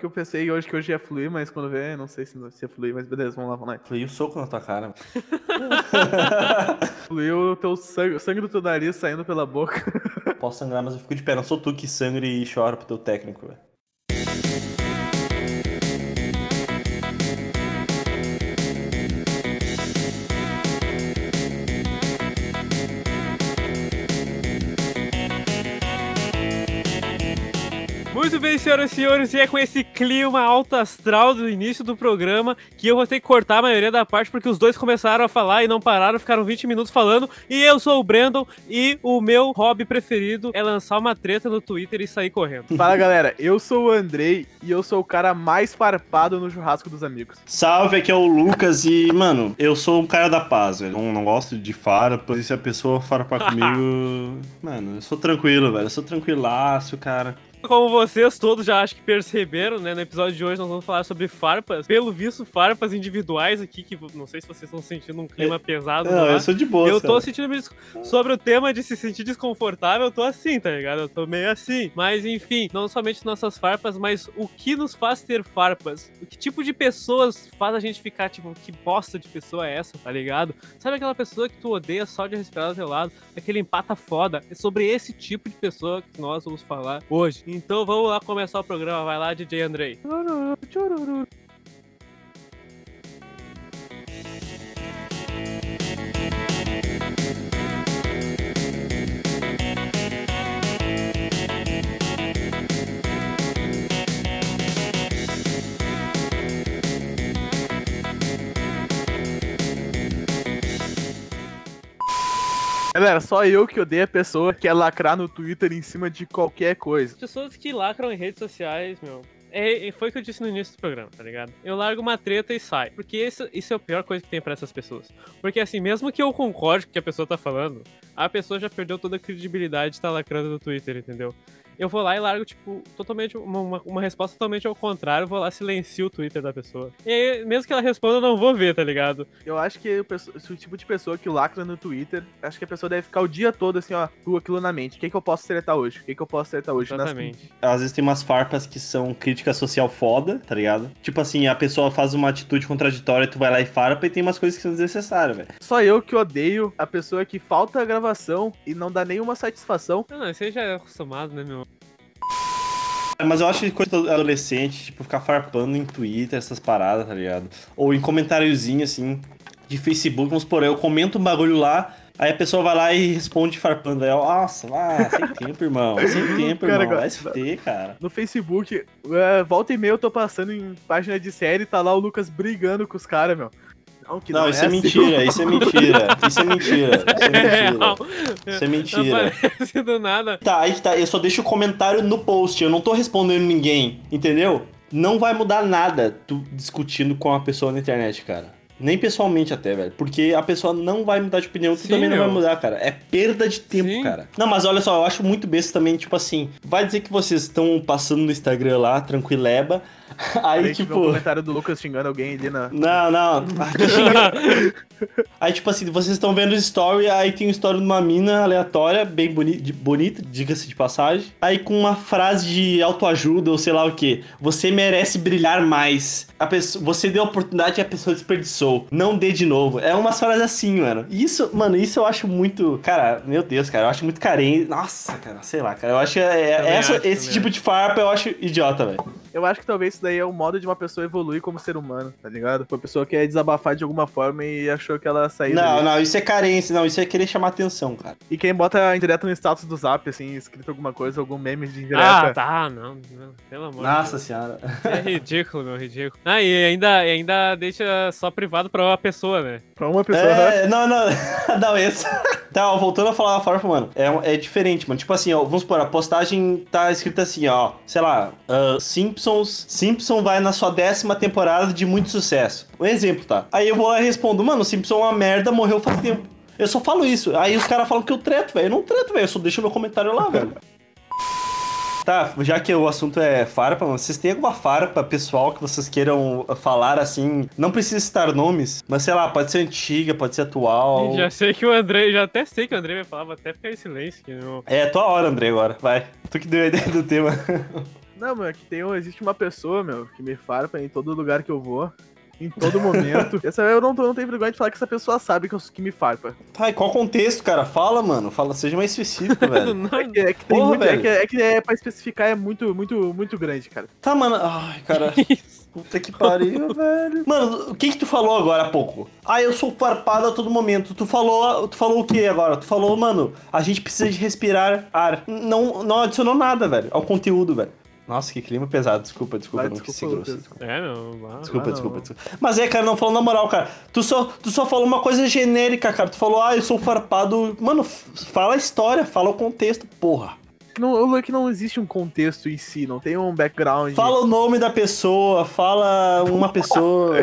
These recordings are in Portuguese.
que eu pensei hoje que hoje ia fluir, mas quando vê, não sei se, se ia fluir, mas beleza, vamos lá, vamos lá. Fluiu o soco na tua cara. Fluiu o teu sangue, o sangue do teu nariz saindo pela boca. Posso sangrar, mas eu fico de pé. Não sou tu que sangra e chora pro teu técnico, velho. Muito bem, senhoras e senhores, e é com esse clima alto astral do início do programa que eu vou ter que cortar a maioria da parte porque os dois começaram a falar e não pararam, ficaram 20 minutos falando. E eu sou o Brandon e o meu hobby preferido é lançar uma treta no Twitter e sair correndo. Fala galera, eu sou o Andrei e eu sou o cara mais farpado no churrasco dos amigos. Salve, aqui é o Lucas e, mano, eu sou um cara da paz, velho. Não, não gosto de farpa, e se a pessoa farpar comigo. mano, eu sou tranquilo, velho. Eu sou tranquilaço, cara. Como vocês todos já acho que perceberam, né? No episódio de hoje nós vamos falar sobre farpas. Pelo visto, farpas individuais aqui, que não sei se vocês estão sentindo um clima pesado. Não, é? eu sou de boa. Eu tô sentindo meio des- sobre o tema de se sentir desconfortável, eu tô assim, tá ligado? Eu tô meio assim. Mas enfim, não somente nossas farpas, mas o que nos faz ter farpas? O que tipo de pessoas faz a gente ficar, tipo, que bosta de pessoa é essa, tá ligado? Sabe aquela pessoa que tu odeia só de respirar do teu lado? Aquele empata foda. É sobre esse tipo de pessoa que nós vamos falar hoje. Então vamos lá começar o programa. Vai lá, DJ Andrei. Galera, só eu que odeio a pessoa que quer lacrar no Twitter em cima de qualquer coisa. Pessoas que lacram em redes sociais, meu. É, é- foi o que eu disse no início do programa, tá ligado? Eu largo uma treta e saio. Porque isso, isso é a pior coisa que tem pra essas pessoas. Porque assim, mesmo que eu concorde com o que a pessoa tá falando, a pessoa já perdeu toda a credibilidade de estar lacrando no Twitter, entendeu? Eu vou lá e largo, tipo, totalmente uma, uma, uma resposta totalmente ao contrário, eu vou lá silencio o Twitter da pessoa. E aí, mesmo que ela responda, eu não vou ver, tá ligado? Eu acho que o, esse tipo de pessoa que lacra no Twitter, acho que a pessoa deve ficar o dia todo assim, ó, com aquilo na mente. O que, que eu posso tretar hoje? O que, que eu posso tretar hoje? Nas- Exatamente. Às vezes tem umas farpas que são crítica social foda, tá ligado? Tipo assim, a pessoa faz uma atitude contraditória, tu vai lá e farpa, e tem umas coisas que são desnecessárias, velho. Só eu que odeio a pessoa que falta a gravação e não dá nenhuma satisfação. Não, não, você já é acostumado, né, meu? Mas eu acho que coisa do adolescente, tipo, ficar farpando em Twitter, essas paradas, tá ligado? Ou em comentáriozinho, assim, de Facebook, vamos supor, eu comento um bagulho lá, aí a pessoa vai lá e responde farpando. Aí eu, nossa, ah, sem tempo, irmão, sem tempo, Cara, irmão, vai se fuder, cara. No Facebook, é, volta e meia eu tô passando em página de série e tá lá o Lucas brigando com os caras, meu. Não, que Não, isso é assim. mentira, isso é mentira, isso é mentira, isso é mentira. real. Isso é mentira. Do nada. Tá, aí que tá, eu só deixo o comentário no post, eu não tô respondendo ninguém, entendeu? Não vai mudar nada tu discutindo com a pessoa na internet, cara. Nem pessoalmente até, velho. Porque a pessoa não vai mudar de opinião, tu Sim, também não vai meu. mudar, cara. É perda de tempo, Sim. cara. Não, mas olha só, eu acho muito besta também, tipo assim, vai dizer que vocês estão passando no Instagram lá, tranquileba. Aí, Aí, tipo, um comentário do Lucas xingando alguém ali na. Não, não. Aí, tipo assim, vocês estão vendo o story, aí tem um story de uma mina aleatória, bem boni de- bonita, diga-se de passagem. Aí com uma frase de autoajuda ou sei lá o que. Você merece brilhar mais. A pessoa, você deu a oportunidade e a pessoa desperdiçou. Não dê de novo. É umas frases assim, mano. Isso, mano, isso eu acho muito. Cara, meu Deus, cara, eu acho muito carente. Nossa, cara, sei lá, cara. Eu acho que é, essa, acho, esse também tipo de farpa eu acho idiota, velho. Eu acho que talvez isso daí é o modo de uma pessoa evoluir como ser humano, tá ligado? Uma pessoa quer desabafar de alguma forma e achou que ela saiu. Não, dali. não, isso é carência, não, isso é querer chamar atenção, cara. E quem bota indireto no status do zap, assim, escrito alguma coisa, algum meme de indireta. Ah, tá, não, não, pelo amor de Nossa Deus. senhora. É ridículo, meu, ridículo. Ah, e ainda, e ainda deixa só privado pra uma pessoa, né? Pra uma pessoa. É, não, não, não, esse. Tá, ó, voltando a falar a farpa, mano, é, um- é diferente, mano. Tipo assim, ó, vamos supor, a postagem tá escrita assim, ó, sei lá, ah, Simpsons, Simpson vai na sua décima temporada de muito sucesso. Um exemplo, tá? Aí eu vou lá e respondo, mano, Simpson é uma merda, morreu faz tempo. Eu só falo isso. Aí os caras falam que eu treto, velho. Eu não treto, velho. Eu só deixo meu comentário lá, velho. Tá, já que o assunto é farpa, mano, vocês têm alguma farpa pessoal que vocês queiram falar assim? Não precisa citar nomes, mas sei lá, pode ser antiga, pode ser atual. Já sei que o André, já até sei que o André vai falar, vou até ficar em silêncio. Que não... É tua hora, André, agora. Vai. Tu que deu a ideia do tema. Não, meu, é que tem, um- existe uma pessoa, meu, que me farpa em todo lugar que eu vou. Em todo momento. Essa, eu não, não tenho vergonha de falar que essa pessoa sabe que, eu, que me farpa. Tá, e qual contexto, cara? Fala, mano. Fala, seja mais específico, velho. Não, É que, é que tem Porra, muito. É velho. que, é que é pra especificar é muito, muito, muito grande, cara. Tá, mano. Ai, cara. Puta que pariu, velho. Mano, o que que tu falou agora há pouco? Ah, eu sou farpado a todo momento. Tu falou, tu falou o que agora? Tu falou, mano, a gente precisa de respirar ar. Não, não adicionou nada, velho, ao conteúdo, velho. Nossa, que clima pesado. Desculpa, desculpa, Vai, não quis ser grosso. Desculpa, É, meu. ah, desculpa, não. desculpa, desculpa. Mas é, cara, não falou na moral, cara. Tu só, tu só falou uma coisa genérica, cara. Tu falou, ah, eu sou farpado. Mano, fala a história, fala o contexto, porra. Que não, o que não existe um contexto em si, não tem um background. Fala o nome da pessoa, fala uma pessoa.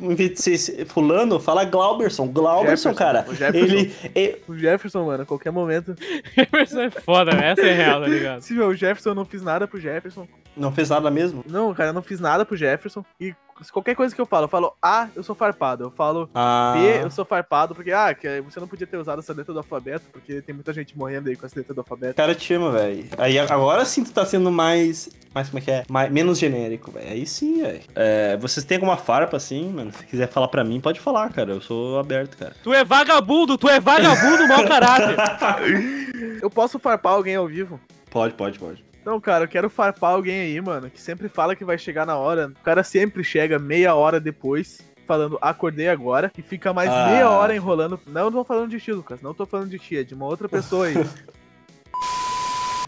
Em vez de ser fulano, fala Glauberson. Glauberson, Jefferson. cara. O Jefferson. Ele. é- O Jefferson, mano, a qualquer momento. Jefferson é foda, essa é real, tá ligado? Se meu, o Jefferson eu não fiz nada pro Jefferson. Não fez nada mesmo? Não, cara, eu não fiz nada pro Jefferson. E qualquer coisa que eu falo, eu falo A, eu sou farpado. Eu falo Ah. B, eu sou farpado, porque, ah, que você não podia ter usado essa letra do alfabeto, porque tem muita gente morrendo aí com essa letra do alfabeto. O cara te ama, velho. Aí agora sim tu tá sendo mais. Mais como é que é? Mais, menos genérico, velho. Aí sim, velho. É, vocês têm alguma farpa assim, mano? Se quiser falar pra mim, pode falar, cara. Eu sou aberto, cara. Tu é vagabundo, tu é vagabundo, mau caráter. Eu posso farpar alguém ao vivo? Pode, pode, pode. Não, cara, eu quero farpar alguém aí, mano, que sempre fala que vai chegar na hora. O cara sempre chega meia hora depois, falando acordei agora, e fica mais Ah. meia hora enrolando. Não, não tô falando de ti, Lucas, não tô falando de ti, é de uma outra pessoa aí.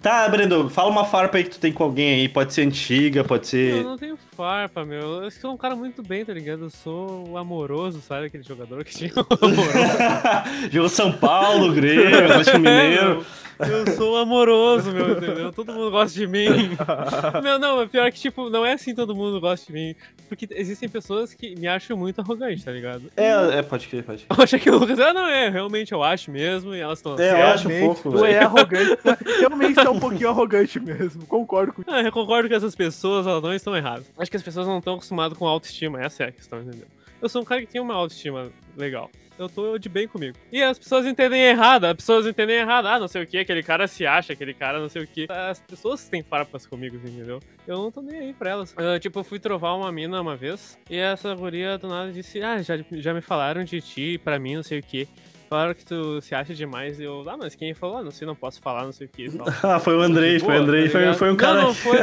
Tá, Brendo, fala uma farpa aí que tu tem com alguém aí. Pode ser antiga, pode Eu ser. não tenho farpa, meu. Eu sou um cara muito bem, tá ligado? Eu sou o amoroso, sabe? Aquele jogador que tinha o amoroso. Jogou São Paulo, Grêmio, Atlético Mineiro. Eu sou amoroso, meu, entendeu? Todo mundo gosta de mim. Meu, não, é pior que, tipo, não é assim todo mundo gosta de mim. Porque existem pessoas que me acham muito arrogante, tá ligado? É, é, pode crer, pode crer. Eu acho que o Lucas, ah, não, é, realmente eu acho mesmo, e elas estão É, eu certas. acho pouco, Tu é arrogante, tu realmente é um pouquinho arrogante mesmo, concordo com Ah, eu concordo que essas pessoas, elas não estão erradas. Acho que as pessoas não estão acostumadas com autoestima, essa é a questão, entendeu? Eu sou um cara que tem uma autoestima legal. Eu tô de bem comigo. E as pessoas entendem errado, as pessoas entendem errado. Ah, não sei o que, aquele cara se acha, aquele cara não sei o que. As pessoas têm farpas comigo, entendeu? Eu não tô nem aí pra elas. Ah, tipo, eu fui trovar uma mina uma vez e essa guria do nada disse: Ah, já, já me falaram de ti, pra mim, não sei o que. Falaram que tu se acha demais. E eu, ah, mas quem falou? Ah, não sei, não posso falar, não sei o que. Ah, foi o Andrei, foi o Andrei, tá foi, foi um cara. Não, não, foi.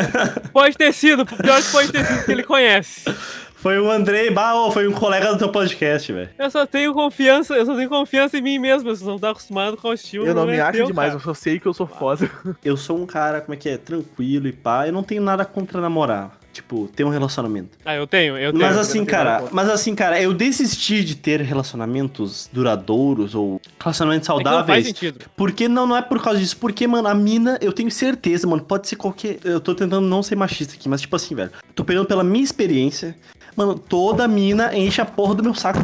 Pode ter sido. Pior que pode ter sido que ele conhece. Foi o Andrei, bah, ô, foi um colega do teu podcast, velho. Eu só tenho confiança, eu só tenho confiança em mim mesmo. Vocês não estão acostumados com o estilo. Eu não me é acho teu, demais, cara. eu só sei que eu sou foda. Eu sou um cara, como é que é, tranquilo e pá. Eu não tenho nada contra namorar. Tipo, ter um relacionamento. Ah, eu tenho, eu tenho. Mas assim, tenho cara, mas assim, cara, eu desisti de ter relacionamentos duradouros ou relacionamentos É que não faz saudáveis. sentido. Porque não, não é por causa disso. Porque, mano, a mina, eu tenho certeza, mano, pode ser qualquer. Eu tô tentando não ser machista aqui, mas tipo assim, velho. Tô pegando pela minha experiência. Mano, toda mina enche a porra do meu saco.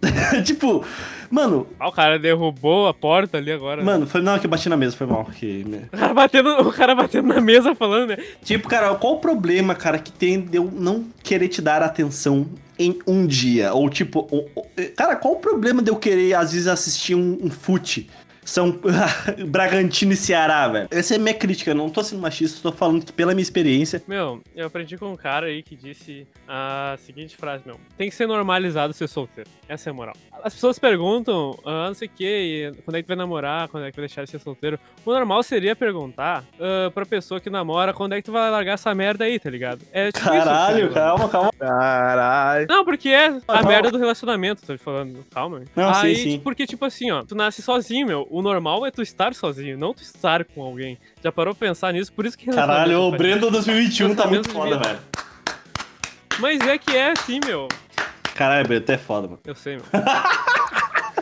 tipo, mano, Ah, o cara derrubou a porta ali agora. mano, foi. Não, que eu bati na mesa, foi mal. Que, né? O cara, batendo, o cara batendo na mesa falando, né? Tipo, cara, qual o problema, cara, que tem de eu não querer te dar atenção em um dia? Ou tipo, o- o- cara, qual o problema de eu querer, às vezes, assistir um, um fute? São Bragantino e Ceará, velho. Essa é minha crítica, eu não tô sendo machista, tô falando que pela minha experiência. Meu, eu aprendi com um cara aí que disse a seguinte frase, meu. Tem que ser normalizado ser solteiro. Essa é a moral. As pessoas perguntam, ah, não sei o que, quando é que tu vai namorar, quando é que tu vai deixar de ser solteiro. O normal seria perguntar ah, pra pessoa que namora, quando é que tu vai largar essa merda aí, tá ligado? É tipo isso, Caralho, tá ligado? calma, calma. Caralho. Não, porque é a merda do relacionamento, tô te falando. Calma. Não, sim, Aí, sim. tipo, Porque, tipo assim, ó, tu nasce sozinho, meu. O normal é tu estar sozinho, não tu estar com alguém. Já parou pra pensar nisso? Por isso que Caralho, o Brendo 2021 tá muito foda, velho. Mas é que é assim, meu. Caralho, Brendo, tu é foda, mano. Eu sei, meu.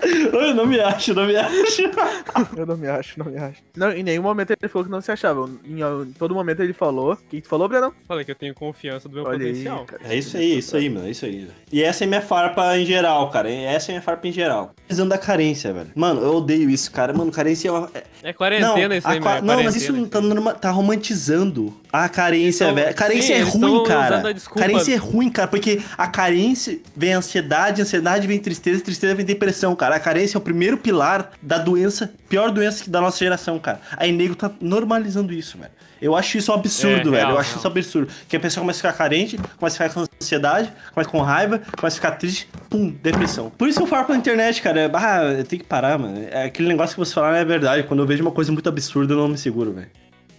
Eu não me acho, não me acho. Eu não me acho, não me acho. Não, em nenhum momento ele falou que não se achava. Em, em todo momento ele falou. O que tu falou, Brenão? Falei que eu tenho confiança do meu Olha aí, potencial. cara. É isso aí, é isso aí, mano, é isso aí. E essa é minha farpa em geral, cara. Essa é minha farpa em geral. Precisando da carência, velho. Mano, eu odeio isso, cara. Mano, carência é uma... É quarentena não, isso aí, a meu. é não mas isso tá, norma- tá romantizando A carência, Então, velho. Carência sim, é ruim, cara. Carência é ruim, cara, porque a carência vem ansiedade, ansiedade vem tristeza, tristeza vem depressão, cara. A carência é o primeiro pilar da doença, pior doença da nossa geração, cara. Aí nego tá normalizando isso, velho. Eu acho isso um absurdo, É, velho. real, Eu acho real. isso um absurdo. Que a pessoa começa a ficar carente, começa a ficar com ansiedade, começa com raiva, começa a ficar triste, pum, depressão. Por isso que eu falo pela internet, cara. Ah, eu tenho que parar, mano. É aquele negócio que você fala não é verdade. Quando eu vejo uma coisa muito absurda, eu não me seguro, velho.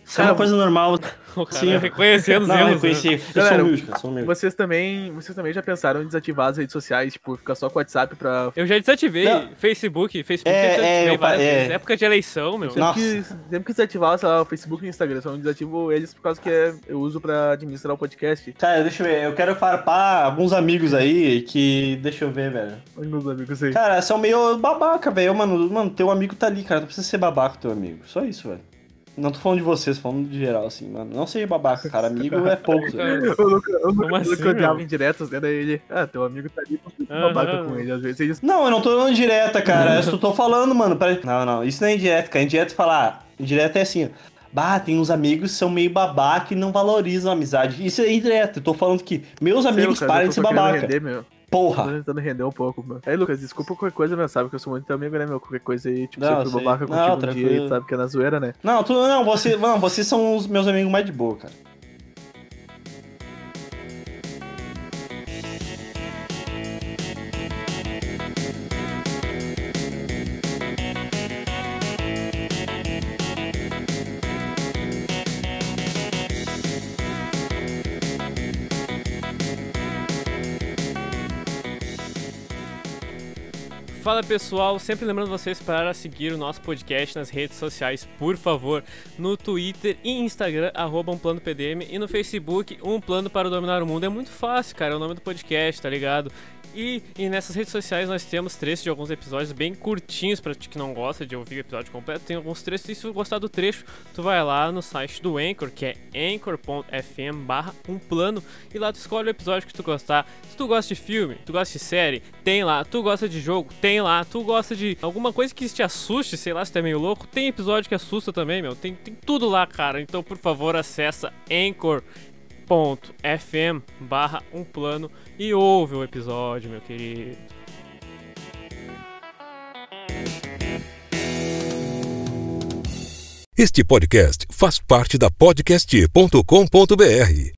Se é uma coisa normal, Sim, eu- reconhecendo os não, eu erros. né? reconheci. Eu Galera, sou humilde, cara, sou humilde. Vocês também, vocês também já pensaram em desativar as redes sociais, tipo, ficar só com o WhatsApp pra. Eu já desativei Não. Facebook, Facebook É, eu desativei é, eu várias é. vezes. Época de eleição, meu. Sempre Nossa. que, sempre que desativar, sei lá, o Facebook e o Instagram, só não desativo eles por causa que é- eu uso pra administrar o podcast. Cara, deixa eu ver. Eu quero farpar alguns amigos aí que. Deixa eu ver, velho. Onde meus amigos aí? Cara, são meio babaca, velho. Mano, mano, teu amigo tá ali, cara. Não precisa ser babaca com teu amigo. Só isso, velho. Não tô falando de vocês, tô falando de geral, assim, mano. Não seja babaca, cara. Amigo é pouco. velho. O Luca, o Luca, Luca assim, odiava meu? indiretas, né? Daí ele, ah, teu amigo tá ali, Aham. babaca com ele. Às vezes eles. Não, eu não tô dando direta, cara. Eu só tô falando, mano. pra- Não, não. Isso não é indireta, cara. Indireta é falar. Indireta é assim, ó. Bah, tem uns amigos que são meio babaca e não valorizam a amizade. Isso é indireta. Eu tô falando que meus amigos eu parem de ser babaca. Render, meu. Porra. Tô tentando render um pouco, meu. Aí, Lucas, desculpa qualquer coisa, meu. Sabe que eu sou muito teu amigo, né, meu? Qualquer coisa aí, tipo, Não, fui sei. babaca Não, contigo um tranquilo. dia aí, sabe que é na zoeira, né? Não, tu, não, você, não, vocês são os meus amigos mais de boa, cara. Fala pessoal, sempre lembrando vocês para seguir o nosso podcast nas redes sociais, por favor, no Twitter e Instagram, arroba um plano PDM, e no Facebook, um plano para dominar o mundo. É muito fácil, cara, é o nome do podcast, tá ligado? E, e nessas redes sociais nós temos trechos de alguns episódios bem curtinhos para ti que não gosta de ouvir o episódio completo. Tem alguns trechos, e se tu gostar do trecho, tu vai lá no site do Anchor, que é anchor.fm barra um plano, e lá tu escolhe o episódio que tu gostar. Se tu gosta de filme, tu gosta de série, tem lá. Tu gosta de jogo, tem lá. Tu gosta de alguma coisa que te assuste, sei lá, se tu é meio louco, tem episódio que assusta também, meu. Tem, tem tudo lá, cara. Então, por favor, acessa anchor.fm barra um plano e ouve o episódio, meu querido. Este podcast faz parte da podcast.com.br.